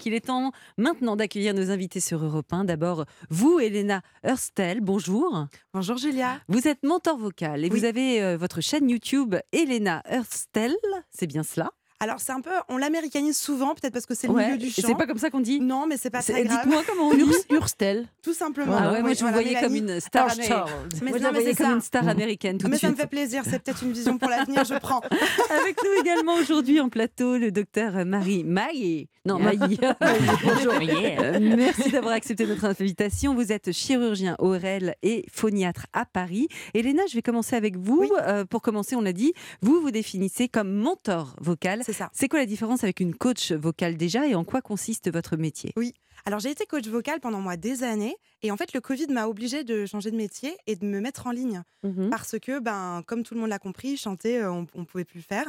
qu'il est temps maintenant d'accueillir nos invités sur Europe 1. D'abord, vous, Elena Hurstel, bonjour. Bonjour Julia. Vous êtes mentor vocal et vous avez euh, votre chaîne YouTube Elena Hurstel, c'est bien cela? Alors c'est un peu, on l'américanise souvent, peut-être parce que c'est le milieu du chant. C'est pas comme ça qu'on dit. Non, mais c'est pas très grave. Dites-moi comment on dit. Urstel. Tout simplement. Ah ouais, moi je vous voyais comme une star. Mais, moi, je voyais comme une star américaine. Tout mais ça me fait plaisir. C'est peut-être une vision pour l'avenir. Je prends. Avec nous également aujourd'hui en plateau le docteur Marie Maillé. Non, Maillé. Bonjour. Euh, merci d'avoir accepté notre invitation. Vous êtes chirurgien ORL et phoniatre à Paris. Elena, je vais commencer avec vous. Euh, pour commencer, on l'a dit, vous vous définissez comme mentor vocal. C'est ça. C'est quoi la différence avec une coach vocale déjà et en quoi consiste votre métier? Oui. Alors j'ai été coach vocal pendant moi des années et en fait le Covid m'a obligé de changer de métier et de me mettre en ligne Mhm. parce que ben comme tout le monde l'a compris, chanter euh, on, on pouvait plus le faire.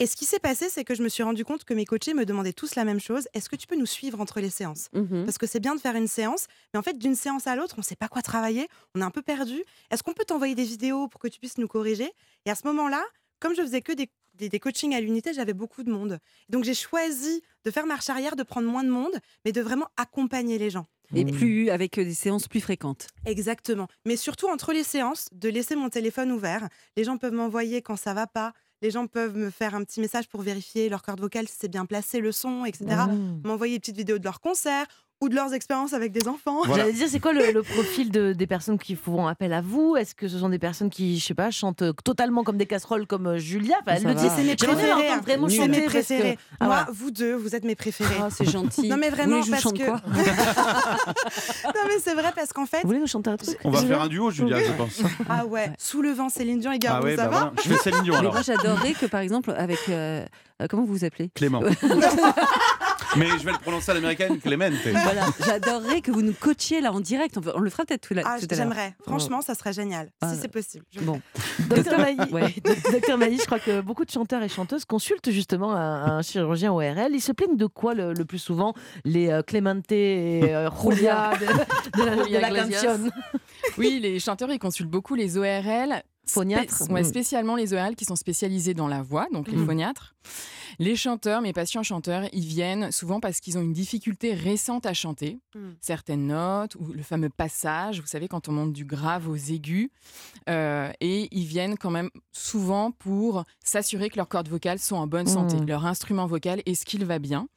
Et ce qui s'est passé, c'est que je me suis rendu compte que mes coachés me demandaient tous la même chose. Est-ce que tu peux nous suivre entre les séances? Mhm. Parce que c'est bien de faire une séance, mais en fait, d'une séance à l'autre, on ne sait pas quoi travailler, on est un peu perdu. Est-ce qu'on peut t'envoyer des vidéos pour que tu puisses nous corriger? Et à ce moment-là, comme je faisais que des, des, des coachings à l'unité, j'avais beaucoup de monde. Donc j'ai choisi de faire marche arrière, de prendre moins de monde, mais de vraiment accompagner les gens. Et plus avec euh, des séances plus fréquentes. Exactement. Mais surtout entre les séances, de laisser mon téléphone ouvert. Les gens peuvent m'envoyer quand ça va pas. Les gens peuvent me faire un petit message pour vérifier leur corde vocale si c'est bien placé, le son, etc. Mmh. M'envoyer des petites vidéos de leurs concerts ou de leurs expériences avec des enfants. Voilà. J'allais dire, c'est quoi le, le profil de- des personnes qui font appel à vous? Est-ce que ce sont des personnes qui, je sais pas, chantent totalement comme des casseroles comme euh, Julia? Enfin, elle le dit, C'est mes préférés. vraiment. C'est chanter mes que- préférés. Ah, Moi, vous deux, vous êtes mes préférés. Ah, c'est gentil. Non, mais vraiment, parce que- non, mais c'est vrai parce qu'en fait. Vous voulez nous chanter un truc? On va faire un duo, Julia, je pense. Ah ouais, sous le vent, Céline Dion et Garou, Ah ouais, ça bah va voilà. Je fais Céline Dion Mais alors. moi, j'adorerais que, par exemple, avec. euh, euh, comment vous vous appelez? Clément. Mais je vais le prononcer à l'américaine, Clémente. Voilà, j'adorerais que vous nous coachiez là en direct. On, le fera peut-être tout, là- Ah, tout à l'heure. j'aimerais. Franchement, ça serait génial. Ah, si c'est possible. Je- Bon, Docteur Mailly, Ouais. Je crois que beaucoup de chanteurs et chanteuses consultent justement un, un chirurgien ORL. Ils se plaignent de quoi le, le plus souvent? Les euh, Clemente et euh, Julia de, de la- de la. Oui, les chanteurs, ils consultent beaucoup les ORL. Phoniatres. Spé- ouais, Mm. spécialement les ORL qui sont spécialisés dans la voix, donc les Mm. phoniatres. Les chanteurs, mes patients chanteurs, ils viennent souvent parce qu'ils ont une difficulté récente à chanter. Mm. Certaines notes, ou le fameux passage, vous savez, quand on monte du grave aux aigus. Euh, et ils viennent quand même souvent pour s'assurer que leurs cordes vocales sont en bonne santé. Mm. Leur instrument vocal, est-ce qu'il va bien?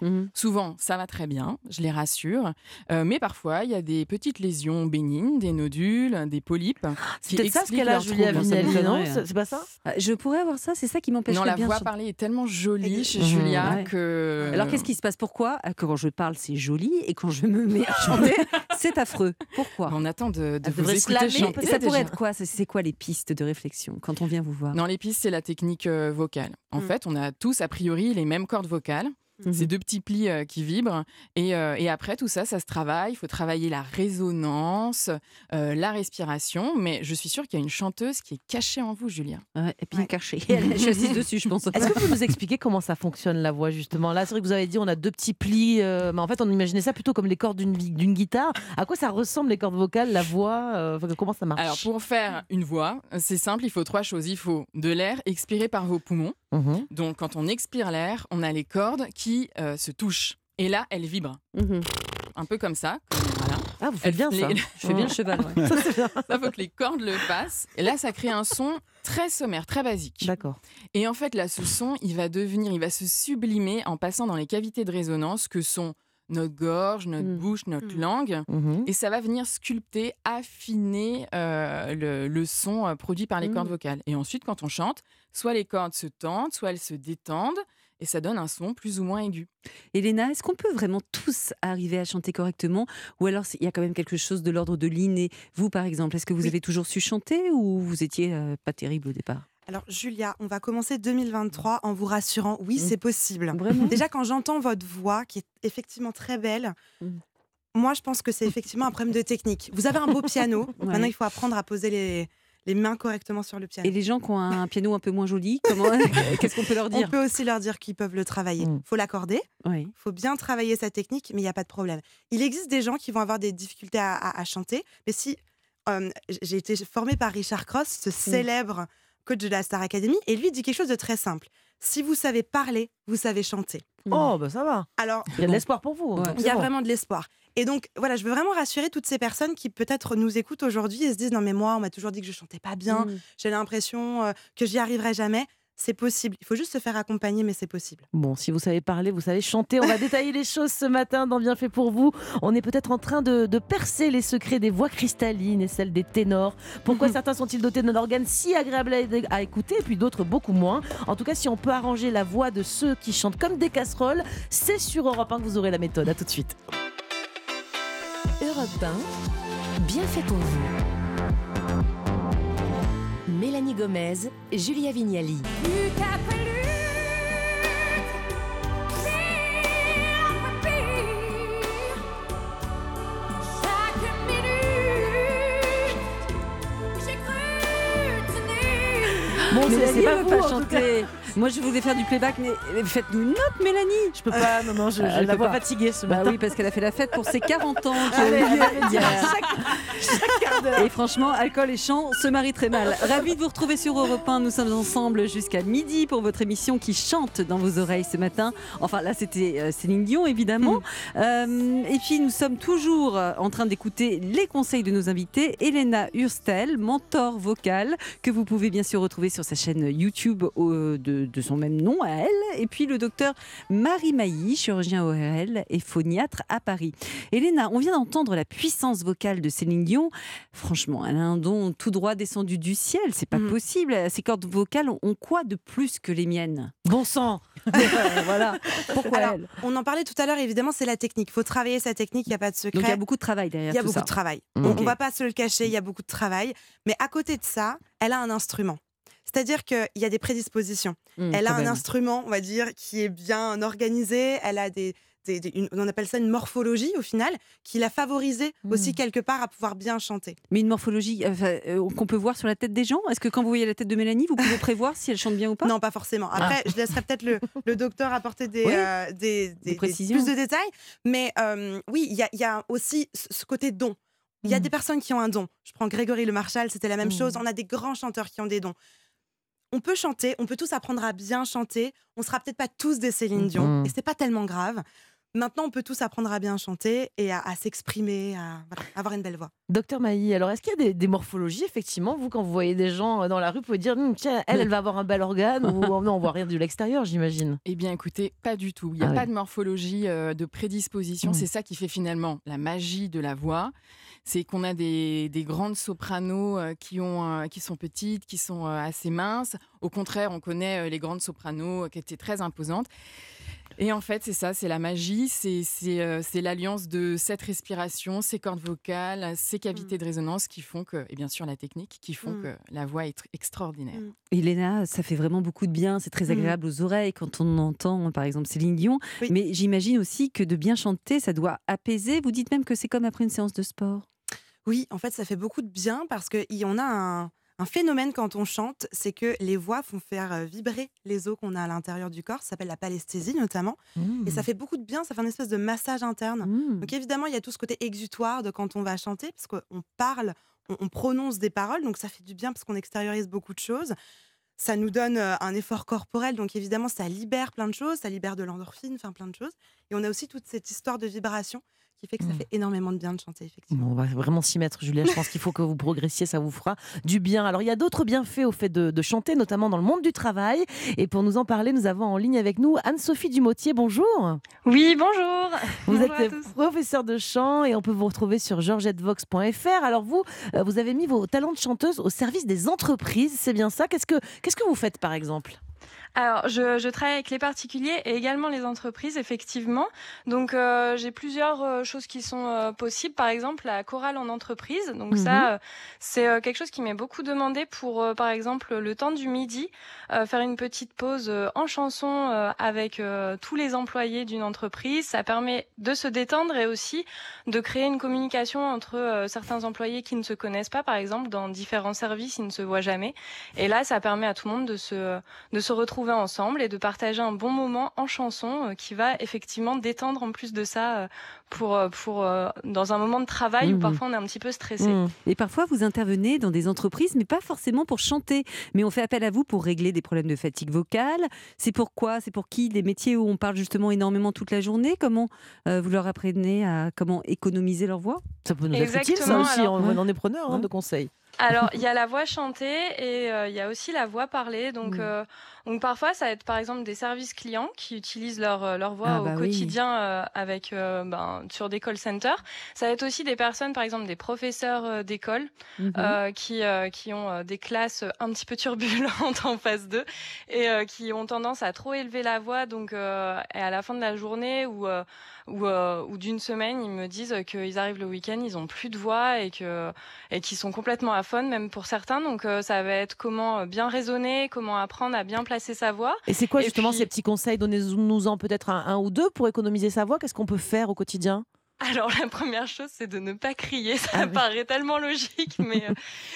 Mhm. Souvent, ça va très bien, je les rassure. Euh, mais parfois, il y a des petites lésions bénignes, des nodules, des polypes. C'est qui peut-être ça ce qu'elle a, Julia non m'étonnerait, C'est c'est pas ça? Ah, Je pourrais avoir ça, c'est ça qui m'empêche Non, la bien de voix chanter. parlée est tellement jolie chez Mhm. Julia Ouais. que. Alors qu'est-ce qui se passe? Pourquoi Ah, Quand je parle, c'est joli, et quand je me mets à chanter, c'est affreux? Pourquoi? On attend de, de vous écouter laver, chanter. Et ça pourrait être quoi C'est- C'est quoi les pistes de réflexion quand on vient vous voir? Non, les pistes, c'est la technique euh, vocale. En Mm. fait, on a tous, a priori, les mêmes cordes vocales. Mhm. Ces deux petits plis euh, qui vibrent. Et, euh, et après, tout ça, ça se travaille. Il faut travailler la résonance, euh, la respiration. Mais je suis sûre qu'il y a une chanteuse qui est cachée en vous, Julia. Ouais, Et bien Ouais. caché. je suis assise dessus, je pense. Est-ce que vous pouvez nous expliquer comment ça fonctionne la voix justement? Là, c'est vrai que vous avez dit on a deux petits plis, euh, mais en fait on imaginait ça plutôt comme les cordes d'une guitare. À quoi ça ressemble les cordes vocales, la voix euh, Comment ça marche? Alors, pour faire une voix, c'est simple, il faut trois choses. Il faut de l'air expiré par vos poumons. Mhm. Donc, quand on expire l'air, on a les cordes qui euh, se touchent. Et là, elles vibrent. Mhm. Un peu comme ça. Voilà. Ah, vous faites bien ça. les- Je fais bien le cheval. ouais. Il faut que les cordes le passent. Et là, ça crée un son très sommaire, très basique. D'accord. Et en fait, là, ce son, il va devenir, il va se sublimer en passant dans les cavités de résonance que sont notre gorge, notre Mm. bouche, notre Mm. langue. Mhm. Et ça va venir sculpter, affiner euh, le, le son euh, produit par les Mm. cordes vocales. Et ensuite, quand on chante, soit les cordes se tendent, soit elles se détendent, et ça donne un son plus ou moins aigu. Elena, est-ce qu'on peut vraiment tous arriver à chanter correctement? Ou alors il y a quand même quelque chose de l'ordre de l'inné Vous, par exemple, est-ce que vous Oui. avez toujours su chanter ou vous étiez euh, pas terrible au départ? Alors, Julia, on va commencer 2023 en vous rassurant. Oui, Mm. c'est possible. Vraiment Déjà, quand j'entends votre voix, qui est effectivement très belle, Mm. moi, je pense que c'est effectivement un problème de technique. Vous avez un beau piano. Ouais. Maintenant, il faut apprendre à poser les, les mains correctement sur le piano. Et les gens qui ont un piano un peu moins joli, comment Qu'est-ce qu'on peut leur On dire peut aussi leur dire qu'ils peuvent le travailler. Mm. faut l'accorder. Oui. Il faut bien travailler sa technique, mais il n'y a pas de problème. Il existe des gens qui vont avoir des difficultés à, à- à chanter, mais si euh, j'ai été formée par Richard Cross, ce célèbre coach de la Star Academy, et lui dit quelque chose de très simple. Si vous savez parler, vous savez chanter. Oh, bah ça va. Alors, Il y a de l'espoir pour vous. Ouais. donc il y a bon. vraiment de l'espoir. Et donc, voilà, je veux vraiment rassurer toutes ces personnes qui peut-être nous écoutent aujourd'hui et se disent Non, mais moi, on m'a toujours dit que je chantais pas bien, Mm. j'ai l'impression euh, que j'y arriverai jamais. C'est possible. Il faut juste se faire accompagner, mais c'est possible. Bon, si vous savez parler, vous savez chanter, on va détailler les choses ce matin dans Bien fait pour vous. On est peut-être en train de, de percer les secrets des voix cristallines et celles des ténors. Pourquoi certains sont-ils dotés d'un organe si agréable à, à écouter et puis d'autres beaucoup moins? En tout cas, si on peut arranger la voix de ceux qui chantent comme des casseroles, c'est sur Europe 1 que vous aurez la méthode. À tout de suite. Europe 1, bien fait pour vous. Mélanie Gomez, Julia Vignali. Bon, Mais c'est- pas vous, pas en tout cas. chanter. Moi, je voulais faire du playback, mais faites-nous une note, Mélanie. Je peux pas, non, non, je, Ah, je elle la vois pas. fatiguée ce Bah matin. oui, parce qu'elle a fait la fête pour ses 40 ans Allez, chaque, Et franchement, alcool et chant se marient très mal. Ravi de vous retrouver sur Europe 1. Nous sommes ensemble jusqu'à midi pour votre émission qui chante dans vos oreilles ce matin. Enfin, là, c'était euh, Céline Dion, évidemment. Euh, et puis, nous sommes toujours euh, en train d'écouter les conseils de nos invités. Elena Hurstel, mentor vocal, que vous pouvez bien sûr retrouver sur sa chaîne YouTube de, de son même nom à elle. Et puis, le docteur Marie Mailly, chirurgien ORL et phoniatre à Paris. Elena, on vient d'entendre la puissance vocale de Céline Dion. Franchement, elle a un don tout droit descendu du ciel. C'est pas Mm. possible. Ces cordes vocales ont quoi de plus que les miennes? Bon sang Voilà. Pourquoi Alors, elle? On en parlait tout à l'heure, évidemment, c'est la technique. Il faut travailler sa technique, il n'y a pas de secret. Donc il y a beaucoup de travail derrière Il y a tout beaucoup ça. de travail. Mm. On Ok. ne va pas se le cacher, il y a beaucoup de travail. Mais à côté de ça, elle a un instrument. C'est-à-dire qu'il y a des prédispositions. Mm, elle a un même. instrument, on va dire, qui est bien organisé. Elle a des, une- on appelle ça une morphologie au final, qui l'a favorisée aussi Mm. quelque part à pouvoir bien chanter. Mais une morphologie enfin, euh, qu'on peut voir sur la tête des gens? Est-ce que quand vous voyez la tête de Mélanie, vous pouvez prévoir si elle chante bien ou pas? Non, pas forcément. Après, je laisserai peut-être le, le docteur apporter des, Oui, euh, des, des- des- précisions. plus de détails. Mais euh, oui, il y a, il y a aussi ce côté don. Il y a Mm. des personnes qui ont un don. Je prends Grégory Le Marchal, c'était la même Mm. chose. On a des grands chanteurs qui ont des dons. On peut chanter, on peut tous apprendre à bien chanter. On sera peut-être pas tous des Céline Dion, Mhm. et c'est pas tellement grave. Maintenant, on peut tous apprendre à bien chanter et à, à s'exprimer, à voilà, avoir une belle voix. Docteur Mailly, alors est-ce qu'il y a des, des morphologies, effectivement Vous, quand vous voyez des gens euh, dans la rue, vous pouvez dire Hum, tiens, elle, elle va avoir un bel organe ou oh, non, on voit rien de l'extérieur, j'imagine. Eh bien, écoutez, pas du tout. Il n'y a Ah pas oui. de morphologie euh, de prédisposition. Mm. C'est ça qui fait finalement la magie de la voix. C'est qu'on a des, des grandes sopranos euh, qui, ont, euh, qui sont petites, qui sont euh, assez minces. Au contraire, on connaît euh, les grandes sopranos euh, qui étaient très imposantes. Et en fait, c'est ça, c'est la magie, c'est c'est, euh, c'est l'alliance de cette respiration, ces cordes vocales, ces cavités Mm. de résonance qui font que, et bien sûr la technique, qui font Mm. que la voix est tr- extraordinaire. Mm. Elena, ça fait vraiment beaucoup de bien, c'est très agréable aux oreilles quand on entend par exemple Céline Dion. Oui. Mais j'imagine aussi que de bien chanter, ça doit apaiser. Vous dites même que c'est comme après une séance de sport. Oui, en fait, ça fait beaucoup de bien parce qu'on a un, un phénomène quand on chante, c'est que les voix font faire euh, vibrer les os qu'on a à l'intérieur du corps. Ça s'appelle la palesthésie notamment. Et ça fait beaucoup de bien, ça fait un espèce de massage interne. Mm. Donc évidemment, il y a tout ce côté exutoire de quand on va chanter, parce qu'on parle, on, on prononce des paroles, donc ça fait du bien parce qu'on extériorise beaucoup de choses. Ça nous donne euh, un effort corporel, donc évidemment, ça libère plein de choses, ça libère de l'endorphine, enfin plein de choses. Et on a aussi toute cette histoire de vibration qui fait que ça Mm. fait énormément de bien de chanter, effectivement. On va vraiment s'y mettre, Julia. Je pense qu'il faut que vous progressiez, ça vous fera du bien. Alors, il y a d'autres bienfaits au fait de, de chanter, notamment dans le monde du travail. Et pour nous en parler, nous avons en ligne avec nous Anne-Sophie Dumotier. Bonjour. Oui, bonjour. Vous Bonjour à êtes professeur de chant et on peut vous retrouver sur georgettevox.fr. Alors, vous, euh, vous avez mis vos talents de chanteuse au service des entreprises. C'est bien ça? Qu'est-ce que, qu'est-ce que vous faites, par exemple? Alors, je, je travaille avec les particuliers et également les entreprises, effectivement. Donc, euh, j'ai plusieurs euh, choses qui sont euh, possibles. Par exemple, la chorale en entreprise. Donc, Mhm. ça, euh, c'est quelque chose qui m'est beaucoup demandé pour, par exemple, le temps du midi, euh, faire une petite pause en chanson euh, avec tous les employés d'une entreprise. Ça permet de se détendre et aussi de créer une communication entre certains employés qui ne se connaissent pas, par exemple, dans différents services, ils ne se voient jamais. Et là, ça permet à tout le monde de se, de se retrouver retrouver ensemble et de partager un bon moment en chanson euh, qui va effectivement détendre en plus de ça euh, pour, euh, pour euh, dans un moment de travail où Mhm. parfois on est un petit peu stressé. Mmh. Et parfois, vous intervenez dans des entreprises, mais pas forcément pour chanter. Mais on fait appel à vous pour régler des problèmes de fatigue vocale. C'est pourquoi C'est pour qui? Des métiers où on parle justement énormément toute la journée? Comment euh, vous leur apprenez à comment économiser leur voix? Ça peut nous être utile, ça Exactement, aussi. alors- on on en est preneur hein, de conseils. Alors, il y a la voix chantée et euh, il y a aussi la voix parlée. Donc, euh, donc parfois, ça va être par exemple des services clients qui utilisent leur, euh, leur voix Ah au bah oui. quotidien euh, avec, euh, ben, sur des call centers. Ça va être aussi des personnes, par exemple des professeurs d'école euh, qui, euh, qui ont des classes un petit peu turbulentes en phase 2 et qui ont tendance à trop élever la voix. Donc, euh, et à la fin de la journée ou, euh, ou, euh, ou d'une semaine, ils me disent qu'ils arrivent le week-end, ils ont plus de voix et que et qui sont complètement aphones, même pour certains. Donc, euh, ça va être comment euh, bien raisonner, comment apprendre à bien placer sa voix. Et c'est quoi Et justement puis- ces petits conseils? Donnez-nous-en peut-être un, un ou deux pour économiser sa voix. Qu'est-ce qu'on peut faire au quotidien? Alors, la première chose, c'est de ne pas crier. Ça Ah oui. paraît tellement logique, mais euh,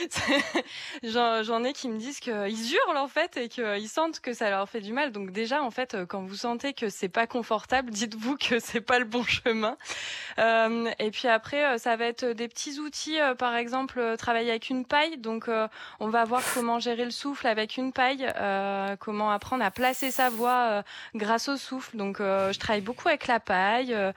c'est- j'en ai qui me disent qu'ils hurlent en fait et qu'ils sentent que ça leur fait du mal. Donc déjà, en fait, euh, quand vous sentez que c'est pas confortable, dites-vous que c'est pas le bon chemin. Euh, et puis après, euh, ça va être des petits outils, euh, par exemple, travailler avec une paille. Donc, euh, on va voir comment gérer le souffle avec une paille, euh, comment apprendre à placer sa voix euh, grâce au souffle. Donc, euh, je travaille beaucoup avec la paille. euh,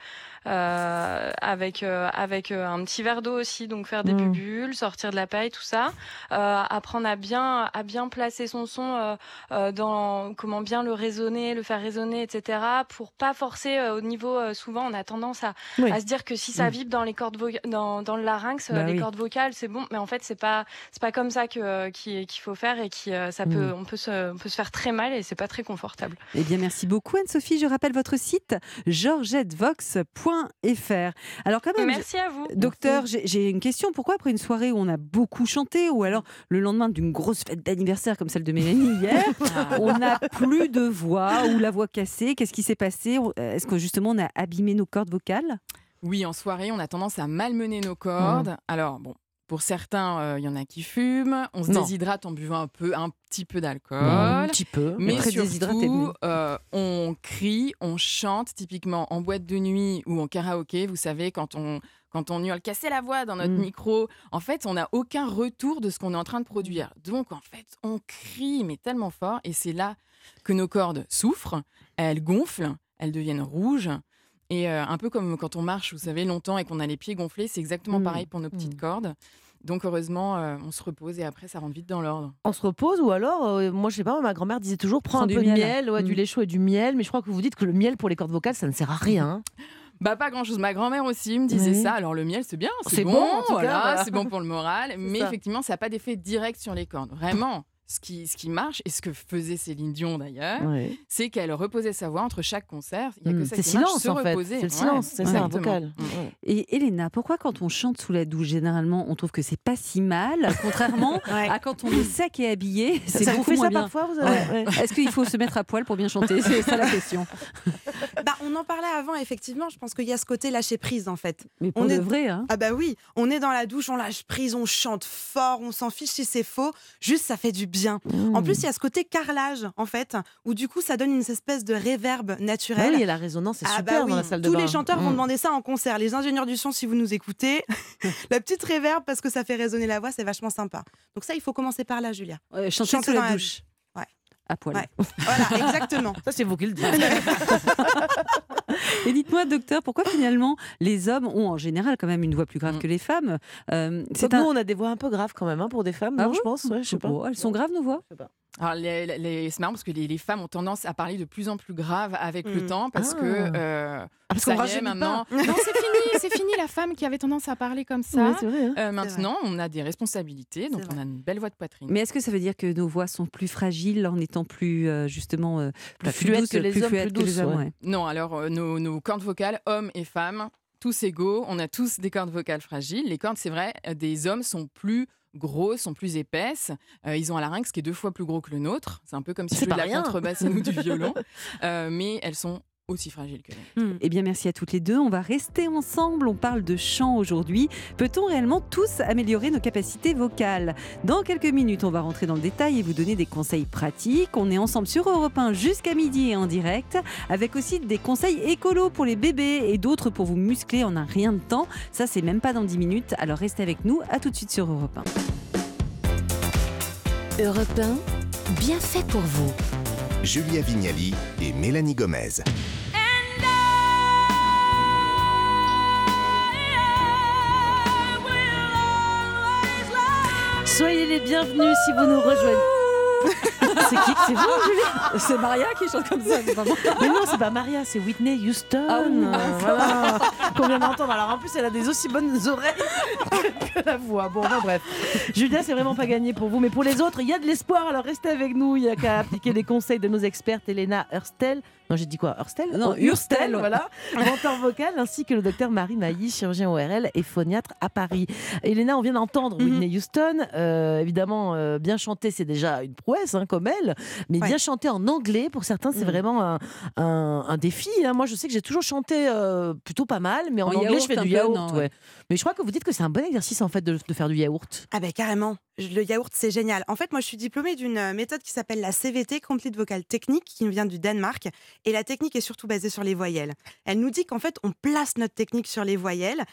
euh, avec euh, avec euh, un petit verre d'eau aussi donc faire des Mm. bulles sortir de la paille tout ça euh, apprendre à bien à bien placer son son euh, euh, dans comment bien le raisonner le faire résonner etc pour pas forcer euh, au niveau euh, souvent on a tendance à, Oui. à se dire que si ça Mm. vibre dans les cordes dans, dans le larynx euh, Bah les oui. cordes vocales c'est bon mais en fait c'est pas c'est pas comme ça que qu'il faut faire et qui euh, ça peut on peut se on peut se faire très mal et c'est pas très confortable Eh bien, merci beaucoup, Anne-Sophie. Je rappelle votre site georgettevox.fr. Alors, quand même, merci à vous. Docteur, j'ai j'ai une question. Pourquoi après une soirée où on a beaucoup chanté, ou alors le lendemain d'une grosse fête d'anniversaire comme celle de Mélanie hier, on n'a plus de voix ou la voix cassée? Qu'est-ce qui s'est passé? Est-ce que justement on a abîmé nos cordes vocales? Oui, en soirée, on a tendance à malmener nos cordes. Alors, bon, pour certains, euh, il y en a qui fument. On se Non. déshydrate en buvant un, peu, un petit peu d'alcool. Un petit peu. Mais Très déshydraté, surtout, euh, on crie, on chante, typiquement en boîte de nuit ou en karaoké. Vous savez, quand on, quand on hurle, casser la voix dans notre Mm. micro, en fait, on n'a aucun retour de ce qu'on est en train de produire. Donc, en fait, on crie, mais tellement fort. Et c'est là que nos cordes souffrent, elles gonflent, elles deviennent rouges. Et euh, un peu comme quand on marche, vous savez, longtemps et qu'on a les pieds gonflés, c'est exactement Mm. pareil pour nos petites cordes. Donc, heureusement, euh, on se repose et après, ça rentre vite dans l'ordre. On se repose ou alors, euh, moi je sais pas, ma grand-mère disait toujours prends Prends un du peu de miel. miel, ouais, du Mm. lait chaud et du miel, mais je crois que vous dites que le miel pour les cordes vocales ça ne sert à rien. Bah pas grand chose. Ma grand-mère aussi me disait Oui. ça. Alors le miel c'est bien, C'est bon, voilà, voilà. c'est bon pour le moral. Mais ça. effectivement, ça n'a pas d'effet direct sur les cordes. Vraiment, ce qui, ce qui marche et ce que faisait Céline Dion d'ailleurs, Ouais. c'est qu'elle reposait sa voix entre chaque concert. Il y a Mm. que ça C'est qui marche, silence se en fait. reposer. C'est le Ouais, silence, c'est ça, un vocal. Mm. Ouais. Et Elena, pourquoi quand on chante sous la douche, généralement, on trouve que c'est pas si mal, contrairement Ouais. à quand on est sec et habillé, c'est Ça vous beaucoup fait moins ça bien. parfois vous avez... ouais. Est-ce qu'il faut se mettre à poil pour bien chanter? C'est ça la question. Bah, on en parlait avant, effectivement. Je pense qu'il y a ce côté lâcher prise, en fait. Mais pour On de est- vrai, hein. Ah bah oui, on est dans la douche, on lâche prise, on chante fort, on s'en fiche si c'est faux. Juste, ça fait du bien. En plus, il y a ce côté carrelage, en fait, où du coup, ça donne une espèce de réverbe Ah naturelle. oui, et la résonance c'est Ah super bah oui, dans la salle de tous bain. les chanteurs vont Mm. demander ça en concert. Les ingénieurs du son, si vous nous écoutez, la petite réverbe parce que ça fait résonner la voix, c'est vachement sympa. Donc ça, il faut commencer par là, Julia. Euh, chanter Chanter sous dans la douche. Ouais. À poil. Ouais. Voilà, exactement. Ça c'est vous qui le dites. Et dites-moi, docteur, pourquoi finalement les hommes ont en général quand même une voix plus grave Mm. que les femmes Euh, C'est un. nous on a des voix un peu graves quand même hein, pour des femmes, Ah non, je pense. Ouais, je sais pas. Oh, elles sont graves nos voix? Je sais pas. Alors, les, les- c'est marrant parce que les, les femmes ont tendance à parler de plus en plus grave avec le Mm. temps parce Ah. que euh, Ah, parce ça qu'on y est, rajeunit maintenant. pas. Non, c'est fini, c'est fini la femme qui avait tendance à parler comme ça. C'est vrai. hein. Euh, maintenant, on a des responsabilités, donc on a une belle voix de poitrine. Mais est-ce que ça veut dire que nos voix sont plus fragiles en étant plus euh, justement euh, Plus fluettes douces, que les hommes, plus douces, ouais. ouais. Non, alors euh, nos, nos cordes vocales, hommes et femmes, tous égaux, on a tous des cordes vocales fragiles. Les cordes, c'est vrai, des hommes sont plus grosses, sont plus épaisses. Euh, ils ont un larynx qui est deux fois plus gros que le nôtre. C'est un peu comme si je jouais de la contrebasse et nous du violon. Euh, mais elles sont aussi fragiles que les Hmm. Eh bien, merci à toutes les deux. On va rester ensemble. On parle de chant aujourd'hui. Peut-on réellement tous améliorer nos capacités vocales? Dans quelques minutes, on va rentrer dans le détail et vous donner des conseils pratiques. On est ensemble sur Europe 1 jusqu'à midi et en direct, avec aussi des conseils écolos pour les bébés et d'autres pour vous muscler en un rien de temps. Ça, c'est même pas dans 10 minutes. Alors restez avec nous. À tout de suite sur Europe 1. Europe 1, bien fait pour vous. Julia Vignali et Mélanie Gomez. Soyez les bienvenus si vous nous rejoignez. c'est qui C'est vous, Julie C'est Maria qui chante comme ça, c'est pas moi. Mais non, c'est pas Maria, c'est Whitney Houston. Ah oui, voilà. Qu'on vient d'entendre. Alors en plus, elle a des aussi bonnes oreilles que la voix. Bon, enfin, bref. Julia, c'est vraiment pas gagné pour vous, mais pour les autres, il y a de l'espoir. Alors restez avec nous. Il y a qu'à appliquer les conseils de nos expertes, Elena Hurstel. Non, j'ai dit quoi Hurstel Non, Oh, Hurstel. voilà. Mentor vocal, ainsi que le docteur Marie Mailly, chirurgien ORL et phoniatre à Paris. Elena, on vient d'entendre Mhm. Whitney Houston. Euh, évidemment, euh, bien chanter, c'est déjà une prouesse, hein, comme Mais Ouais. bien chanter en anglais, pour certains, c'est Mhm. vraiment un, un- un défi. hein. Moi, je sais que j'ai toujours chanté euh, plutôt pas mal, mais en, En anglais, yaourt je fais du yaourt. non, ouais. ouais. Mais je crois que vous dites que c'est un bon exercice, en fait, de, de faire du yaourt. Ah ben carrément, le yaourt c'est génial. En fait moi je suis diplômée d'une euh, méthode qui s'appelle la CVT, Complete Vocal Technique, qui nous vient du Danemark. Et la technique est surtout basée sur les voyelles. Elle nous dit qu'en fait on place notre technique sur les voyelles.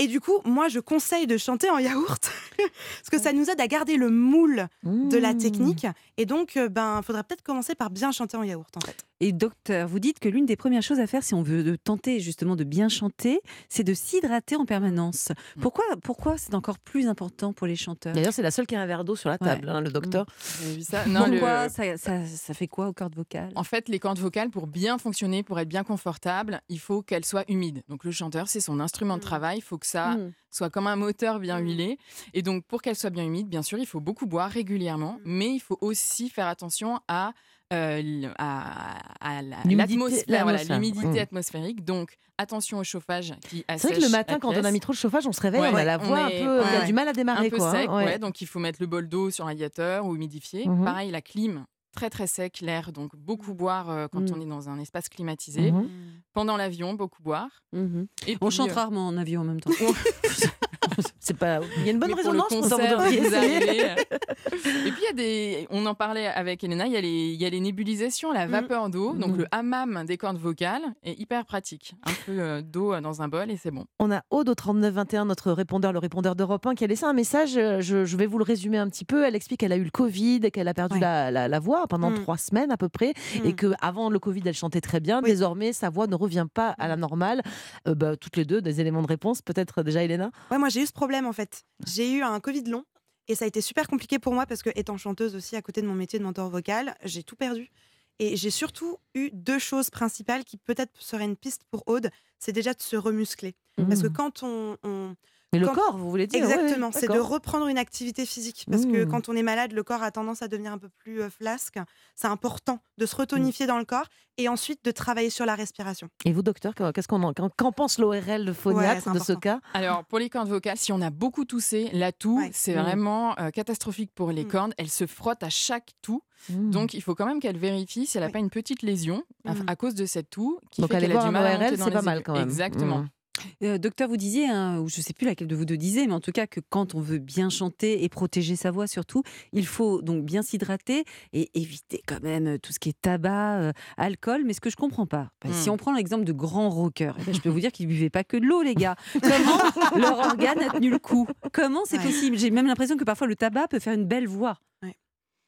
Et du coup, moi je conseille de chanter en yaourt, parce que ça nous aide à garder le moule de la Mmh. technique. Et donc, euh, ben, faudrait peut-être commencer par bien chanter en yaourt en fait. Et docteur, vous dites que l'une des premières choses à faire si on veut de tenter justement de bien chanter, c'est de s'hydrater en permanence. Mm. Pourquoi, pourquoi c'est encore plus important pour les chanteurs? D'ailleurs, c'est la seule qui a un verre d'eau sur la Ouais. table, hein, le docteur. Vu ça Non, le- Pourquoi ça, ça- ça fait quoi aux cordes vocales? En fait, les cordes vocales, pour bien fonctionner, pour être bien confortable, il faut qu'elles soient humides. Donc le chanteur, c'est son instrument de Mm. travail. Il faut que ça Mm. soit comme un moteur bien Mm. huilé. Et donc, pour qu'elles soient bien humides, bien sûr, il faut beaucoup boire régulièrement. Mais il faut aussi faire attention à, euh, à, L'humidité, l'atmosphère, voilà, l'atmosphère. l'humidité Mm. atmosphérique. Donc, attention au chauffage qui C'est vrai que le matin, quand on a mis trop de chauffage, on se réveille, Ouais, on a la on voix est- un peu, il y a ouais. du mal à démarrer. un peu quoi, hein, sec, ouais. ouais, donc il faut mettre le bol d'eau sur un radiateur ou humidifié. Mhm. Pareil, la clim, très très sec, l'air, donc beaucoup boire euh, quand on est dans un espace climatisé. Pendant l'avion, beaucoup boire. Et On chante euh, rarement en avion en même temps. C'est pas. Il y a une bonne mais pour le résonance pour ça, vous concert, arrivez, euh. Et puis il y a des, on en parlait avec Elena, il y a les, il y a les nébulisations, la Mm. vapeur d'eau, donc Mm. le hammam des cordes vocales est hyper pratique. Un peu euh, d'eau dans un bol et c'est bon. On a Aude au 3921, notre répondeur, le répondeur d'Europe 1, qui a laissé un message. euh, Je, je vais vous le résumer un petit peu. Elle explique qu'elle a eu le Covid, qu'elle a perdu Ouais. la, la- la voix pendant Mm. trois semaines à peu près, et que avant le Covid, elle chantait très bien. Oui. Désormais, sa voix ne revient pas à la normale. Euh, bah, toutes les deux, des éléments de réponse. Peut-être déjà, Elena? Ouais, moi j'ai eu ce problème en fait. J'ai eu un Covid long et ça a été super compliqué pour moi parce que étant chanteuse aussi à côté de mon métier de mentor vocal, j'ai tout perdu. Et j'ai surtout eu deux choses principales qui peut-être seraient une piste pour Aude, c'est déjà de se remuscler. Parce que Mm. quand on, on- Mais le quand- corps, vous voulez dire Exactement, ouais, c'est de reprendre une activité physique. Parce que Mm. quand on est malade, le corps a tendance à devenir un peu plus euh, flasque. C'est important de se retonifier dans le corps et ensuite de travailler sur la respiration. Et vous, docteur, qu'est-ce qu'on en- qu'en pense l'ORL, le phoniatre, c'est de ce cas? Alors, pour les cordes vocales, si on a beaucoup toussé, la toux, Ouais. c'est Mm. vraiment euh, catastrophique pour les cordes. Elles se frottent à chaque toux. Donc, il faut quand même qu'elle vérifie si elle n'a Oui. pas une petite lésion à, à cause de cette toux qui Donc fait aller qu'elle a du mal à ORL, monter dans c'est pas mal quand même. Exactement. Euh, docteur, vous disiez, hein, ou je ne sais plus laquelle de vous deux disiez, mais en tout cas que quand on veut bien chanter et protéger sa voix surtout, il faut donc bien s'hydrater et éviter quand même euh, tout ce qui est tabac, euh, alcool. Mais ce que je comprends pas, bah, si Hmm. on prend l'exemple de grands rockers, eh ben, je peux vous dire qu'ils buvaient pas que de l'eau, les gars. Comment leur organe a tenu le coup? Comment c'est Ouais. possible? J'ai même l'impression que parfois le tabac peut faire une belle voix.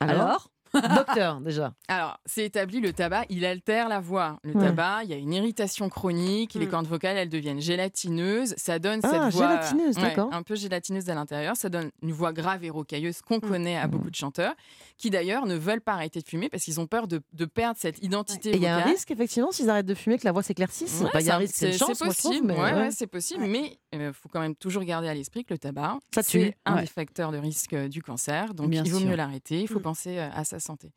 Alors, Alors, docteur, déjà. Alors, c'est établi, le tabac, il altère la voix. Le Ouais. tabac, il y a une irritation chronique, les Mm. cordes vocales, elles deviennent gélatineuses. Ça donne Ah, cette voix. gélatineuse, ouais, d'accord. Un peu gélatineuse à l'intérieur. Ça donne une voix grave et rocailleuse qu'on Mm. connaît à beaucoup de chanteurs, qui d'ailleurs ne veulent pas arrêter de fumer parce qu'ils ont peur de, de perdre cette identité Et il y a un risque, effectivement, s'ils arrêtent de fumer, que la voix s'éclaircisse. Ouais, Bah, Il y a un risque, c'est possible. c'est possible. Ouais. Mais il faut quand même toujours garder à l'esprit que le tabac, Ça tue. c'est un Ouais. des facteurs de risque euh, du cancer. Donc, Bien il vaut sûr. mieux l'arrêter. Il faut Mm. penser euh, à sa santé.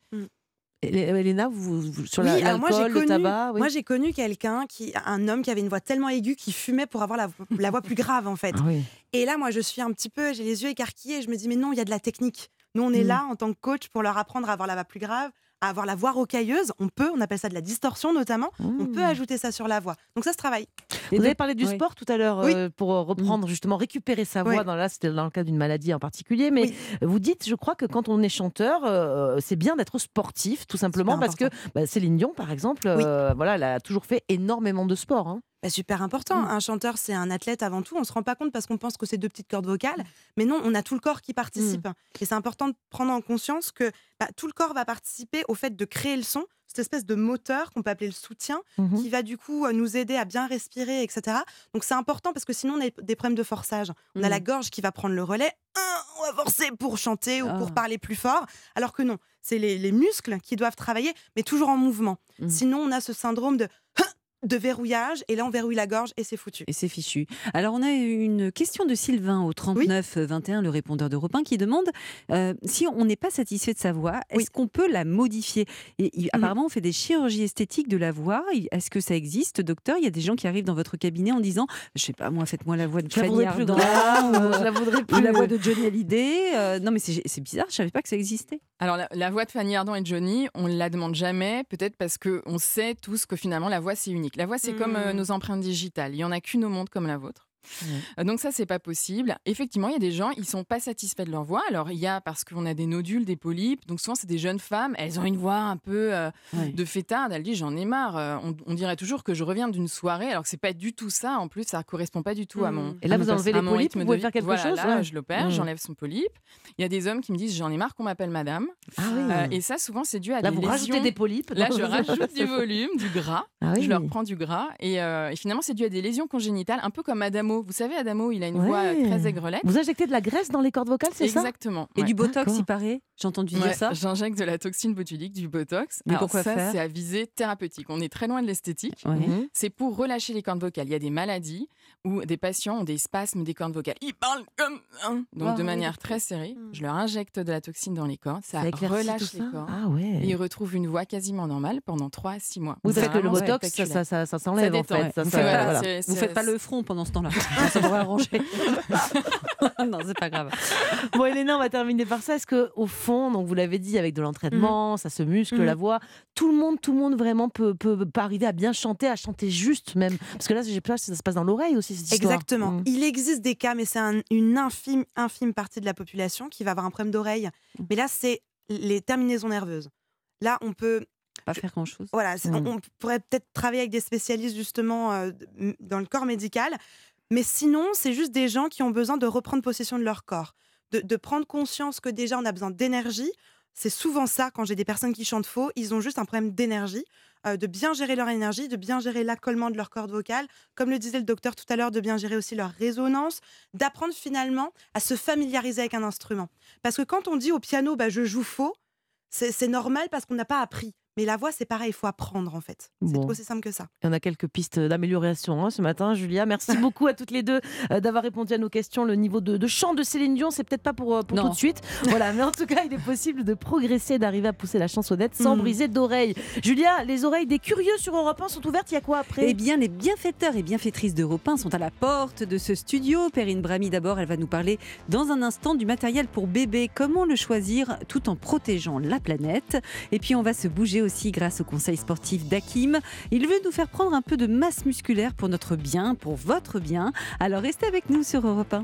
Et- Elena, vous, vous- sur Oui, moi, l'alcool, le connu- tabac, oui. Moi j'ai connu quelqu'un, qui, un homme qui avait une voix tellement aiguë qu'il fumait pour avoir la, vo- la voix plus grave en fait. Ah oui. Et là, moi, je suis un petit peu, j'ai les yeux écarquillés et je me dis, mais non, il y a de la technique. Nous, on est Mm. là en tant que coach pour leur apprendre à avoir la voix plus grave, à avoir la voix rocailleuse, on peut, on appelle ça de la distorsion notamment, on peut ajouter ça sur la voix. Donc ça se travaille. Vous avez parlé du oui. sport tout à l'heure Oui. euh, pour euh, reprendre justement, récupérer sa voix. Oui. Dans, là, c'était dans le cas d'une maladie en particulier. Mais Oui. vous dites, je crois que quand on est chanteur, euh, c'est bien d'être sportif, tout simplement, parce que bah, Céline Dion, par exemple, euh, voilà, elle a toujours fait énormément de sport. hein. Bah, super important. Mm. Un chanteur, c'est un athlète avant tout. On se rend pas compte parce qu'on pense que c'est deux petites cordes vocales, mais non, on a tout le corps qui participe. Et c'est important de prendre en conscience que bah, tout le corps va participer au fait de créer le son, cette espèce de moteur qu'on peut appeler le soutien, qui va du coup euh, nous aider à bien respirer, etc. Donc c'est important parce que sinon on a des problèmes de forçage. On a la gorge qui va prendre le relais. Un, on va forcer pour chanter ou Ah. pour parler plus fort, alors que non, c'est les, les muscles qui doivent travailler, mais toujours en mouvement. Sinon on a ce syndrome de de verrouillage et là on verrouille la gorge et c'est foutu. Et c'est fichu. Alors, on a une question de Sylvain au 39 21, le répondeur d'Europe 1, qui demande euh, si on n'est pas satisfait de sa voix, est-ce Oui. qu'on peut la modifier? Et il- Mhm. apparemment, on fait des chirurgies esthétiques de la voix. Est-ce que ça existe, docteur? Il y a des gens qui arrivent dans votre cabinet en disant Je sais pas, moi, faites-moi la voix de Je Fanny Ardant ou, je la voudrais ou plus. la voix de Johnny Hallyday. Euh, non, mais c'est bizarre, je savais pas que ça existait. Alors la, la voix de Fanny Ardant et Johnny, on ne la demande jamais, peut-être parce qu'on sait tous que finalement la voix c'est unique. La voix c'est comme euh, Mm. nos empreintes digitales, il y en a qu'une au monde comme la vôtre. Euh, Donc ça c'est pas possible. Effectivement, il y a des gens ils sont pas satisfaits de leur voix. Alors il y a parce qu'on a des nodules, des polypes. Donc souvent c'est des jeunes femmes, elles ont une voix un peu euh, de fêtarde. Elles disent j'en ai marre. Euh, on, on dirait toujours que je reviens d'une soirée, alors que c'est pas du tout ça. En plus ça correspond pas du tout à mon. Et là, vous enlevez les polypes, vous pouvez faire quelque Voilà, chose là, ouais. je l'opère, Mm. j'enlève son polype. Il y a des hommes qui me disent j'en ai marre qu'on m'appelle madame. Ah oui. Euh, et ça, souvent, c'est dû à Là, des vous rajoutez des polypes. Là, je rajoute du volume, du gras. Ah oui. Je leur prends du gras. Et, euh, et finalement, c'est dû à des lésions congénitales, un peu comme Adamo. Vous savez, Adamo, il a une voix Ouais. très aigrelette. Vous injectez de la graisse dans les cordes vocales, c'est ça? Exactement. Et ouais. du botox, il paraît? J'ai entendu Ouais, dire ça. J'injecte de la toxine botulique, du botox. Mais Alors pourquoi ça, c'est à visée thérapeutique. On est très loin de l'esthétique. Ouais. Mhm. C'est pour relâcher les cordes vocales. Il y a des maladies où des patients ont des spasmes des cordes vocales. Ils parlent comme un. Donc de oui, manière très serrée. Mm. Je leur injecte de la toxine dans les cordes. Ça, relâche tout les ça cordes. Ah ouais. Et ils retrouvent une voix quasiment normale pendant 3 à 6 mois. C'est parce que le botox, ça, ça, ça, ça s'enlève en fait. ouais. Ça, Vous ça- faites pas- voilà. c'est- Vous c'est- faites pas le front pendant ce temps-là. ça devrait arranger. non, c'est pas grave. Bon, Elena, on va terminer par ça. Est-ce que, au fond, donc vous l'avez dit, avec de l'entraînement, ça se muscle la voix, tout le monde, tout le monde vraiment peut, peut, peut arriver à bien chanter, à chanter juste même? Parce que là, j'ai peur que ça se passe dans l'oreille aussi. Cette histoire. Exactement. Mhm. Il existe des cas, mais c'est un- une infime, infime partie de la population qui va avoir un problème d'oreille. Mmh. Mais là, c'est les terminaisons nerveuses. Là, on peut, Pas faire grand-chose. voilà, c'est- Mhm. on, pourrait peut-être travailler avec des spécialistes justement euh, dans le corps médical. Mais sinon, c'est juste des gens qui ont besoin de reprendre possession de leur corps, de, de prendre conscience que déjà on a besoin d'énergie. C'est souvent ça quand j'ai des personnes qui chantent faux, ils ont juste un problème d'énergie, euh, de bien gérer leur énergie, de bien gérer l'accollement de leur corde vocale, comme le disait le docteur tout à l'heure, de bien gérer aussi leur résonance, d'apprendre finalement à se familiariser avec un instrument. Parce que quand on dit au piano, bah, je joue faux, c'est c'est normal parce qu'on n'a pas appris. Mais la voix, c'est pareil, il faut apprendre en fait. C'est Bon. aussi simple que ça. Il y en a quelques pistes d'amélioration hein, ce matin, Julia. Merci beaucoup à toutes les deux euh, d'avoir répondu à nos questions. Le niveau de, de chant de Céline Dion, c'est peut-être pas pour, euh, pour Non. tout de suite. Voilà, mais en tout cas, il est possible de progresser, d'arriver à pousser la chansonnette sans Mm. briser d'oreilles. Julia, les oreilles des curieux sur Europe 1 sont ouvertes. Il y a quoi après? Eh bien, les bienfaiteurs et bienfaitrices d'Europe 1 sont à la porte de ce studio. Perrine Brami, d'abord, elle va nous parler dans un instant du matériel pour bébé. Comment le choisir tout en protégeant la planète? Et puis, on va se bouger aussi grâce au conseil sportif d'Hakim. Il veut nous faire prendre un peu de masse musculaire pour notre bien, pour votre bien. Alors, restez avec nous sur Europe 1.